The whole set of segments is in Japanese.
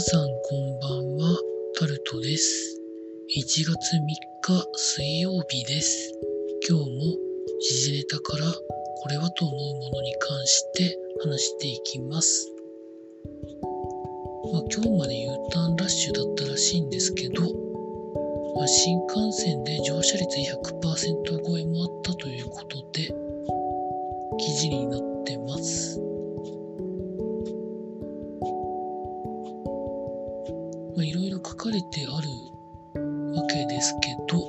さんこんばんは、タルトです。1月3日水曜日です。今日も時事ネタからこれはと思うものに関して話していきます。まあ、今日まで U ターンラッシュだったらしいんですけど、まあ、新幹線で乗車率100%超えもあったということで、記事になってます。まあ、いろいろ書かれてあるわけですけど、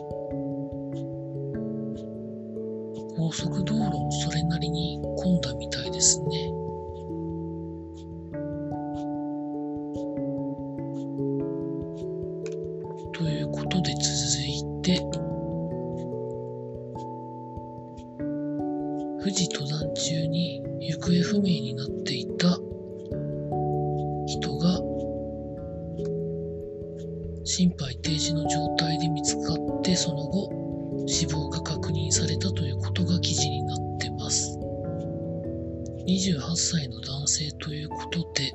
高速道路それなりに混んだみたいですね。ということで続いて、富士登山中に行方不明になっていた28歳の男性ということで、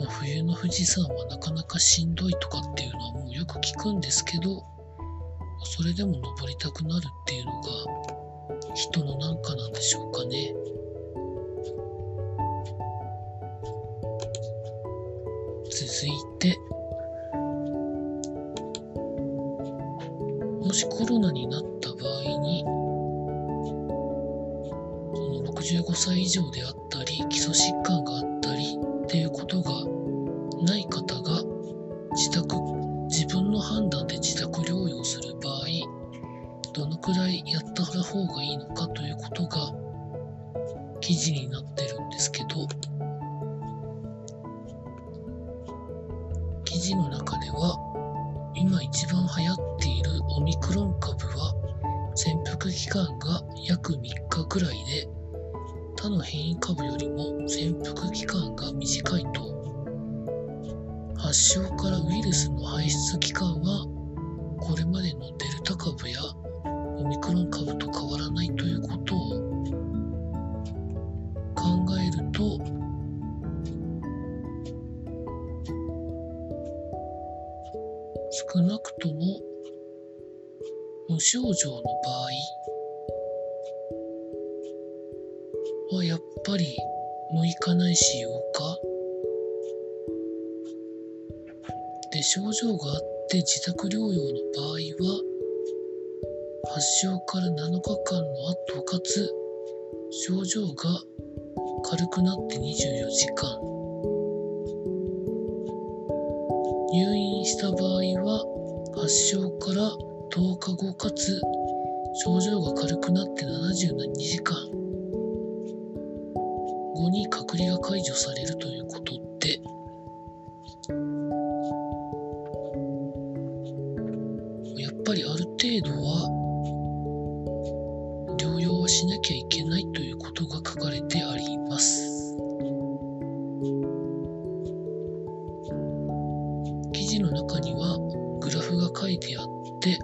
まあ、冬の富士山はなかなかしんどいとかっていうのはもうよく聞くんですけどそれでも登りたくなるっていうのが人のなんかなんでしょうかね。続いてもしコロナになった場合に、65歳以上であったり、基礎疾患があったりっていうことがない方が自宅、自分の判断で自宅療養する場合、どのくらいやった方がいいのかということが記事になってるんですけど、記事の中では、今一番流行っているオミクロン株は潜伏期間が約3日くらいで他の変異株よりも潜伏期間が短いと。発症からウイルスの排出期間はこれまでのデルタ株やオミクロン株と変わらないということを考えると少なくとも無症状の場合はやっぱり6日ないし8日で症状があって自宅療養の場合は発症から7日間の後かつ症状が軽くなって24時間。入院した場合は発症から10日後かつ症状が軽くなって72時間。後に隔離が解除されるということでやっぱりある程度は療養はしなきゃいけないということが書かれてあります。記事の中にはグラフが書いてあって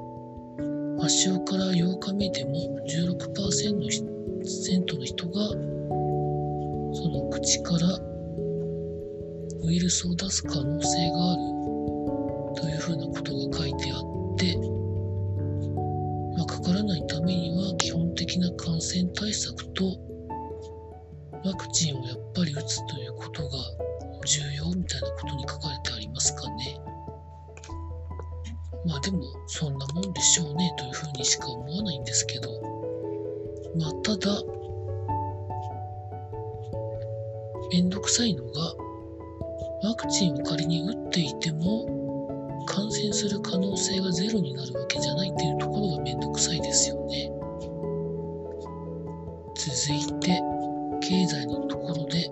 発症から8日目でも16%の人がその口からウイルスを出す可能性があるというふうなことが書いてあって、まあ、かからないためには基本的な感染対策とめんどくさいのが、ワクチンを仮に打っていても、感染する可能性がゼロになるわけじゃないっていうところがめんどくさいですよね。続いて、経済のところで、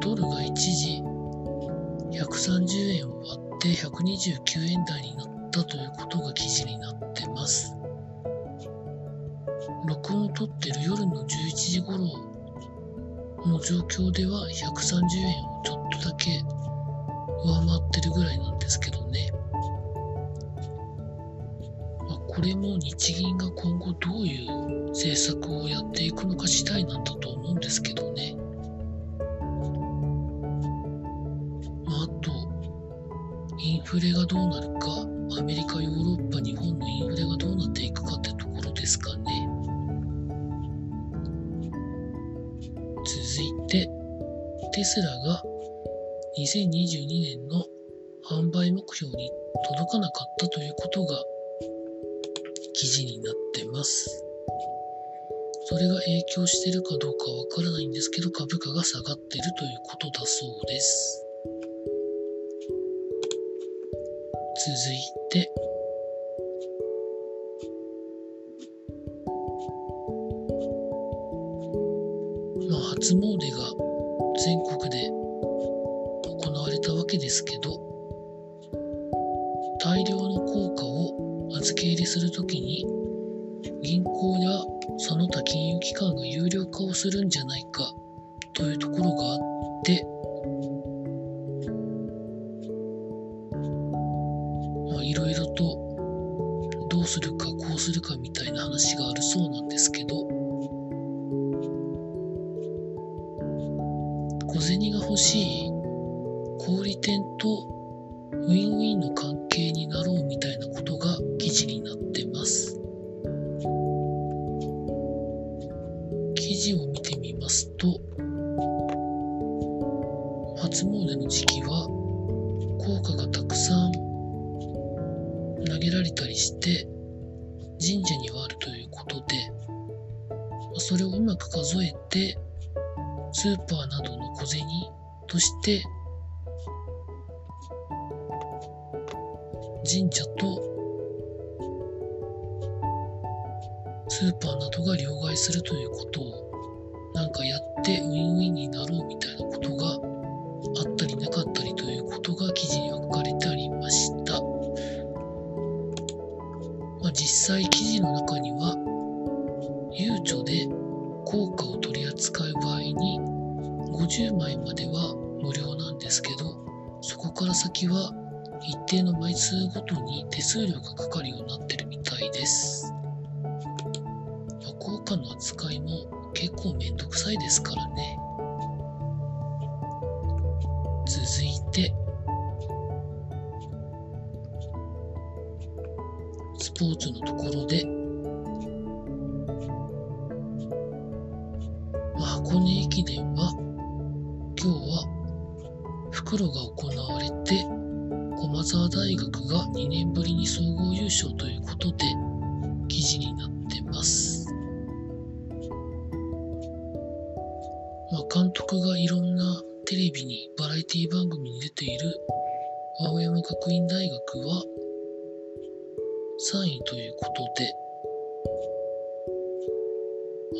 ドルが一時130円を割って129円台になったということが記事になってます。録音を撮ってる夜の11時頃の状況では130円をちょっとだけ上回ってるぐらいなんですけどね、まあ、これも日銀が今後どういう政策をやっていくのか次第なんだと思うんですけどね、まあ、あとインフレがどうなるかアメリカヨーロッパ日本のインフレがどうなっていくかって続いて、テスラが2022年の販売目標に届かなかったということが記事になってます。それが影響してるかどうかわからないんですけど株価が下がってるということだそうです。続いて初詣が全国で行われたわけですけど大量の効果を預け入れするときに銀行やその他金融機関が有料化をするんじゃないかというところがあってまあいろいろとどうするかこうするかみたいな話があるそうなんですけど銭が欲しい小売店とウィンウィンの関係になろうみたいなことが記事になってます。記事を見てみますと、初詣の時期は効果がたくさん投げられたりして神社にはあるということで、それをうまく数えてスーパーなどの小銭として神社とスーパーなどが両替するということをなんかやってウィンウィンになろうみたいなことがあったりなかったりということが記事には書かれてありました。まあ、実際記事の中にはゆうちょで50枚までは無料なんですけどそこから先は一定の枚数ごとに手数料がかかるようになってるみたいです。効果の扱いも結構めんどくさいですからね。続いて、スポーツのところで、箱根駅伝は今日は袋が行われて駒澤大学が2年ぶりに総合優勝ということで記事になってます。まあ、監督がいろんなテレビにバラエティ番組に出ている青山学院大学は3位ということで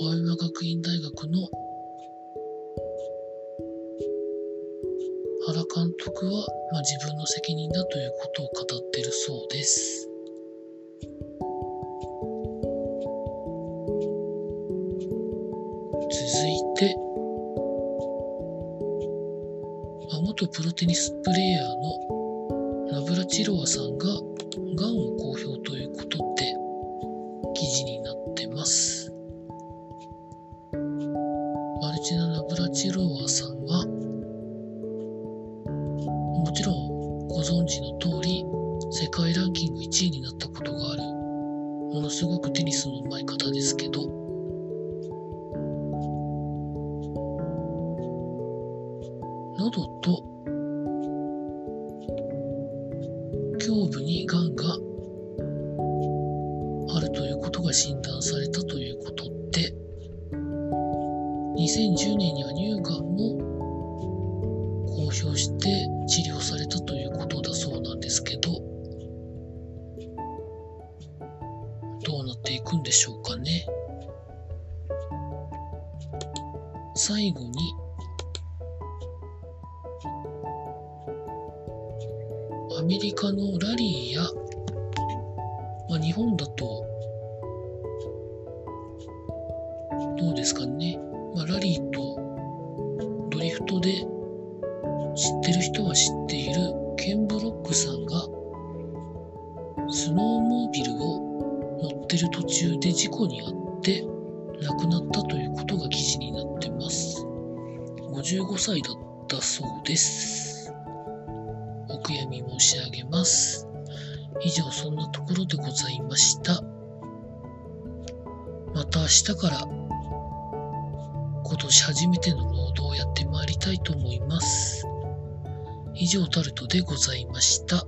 青山学院大学の原監督は、まあ、自分の責任だということを語っているそうです。続いて、まあ、元プロテニスプレーヤーのナブラチロワさんががんを公表ということで記事になってます。マルチナ・ナブラチロワさんはスの上手い方ですけど。喉と胸部にがんがあるということが診断されたということで2010年には乳がんも公表して治療されたということだそうなんですけど。ね。最後にアメリカのラリーや、まあ、日本だとどうですかね、まあ、ラリーとドリフトで知ってる人は知っているケン・ブロックさんがスノーモービルを乗ってる途中で事故に遭って亡くなったということが記事になってます55歳だったそうですお悔やみ申し上げます。以上そんなところでございました。また明日から今年初めての労働をやってまいりたいと思います。以上タルトでございました。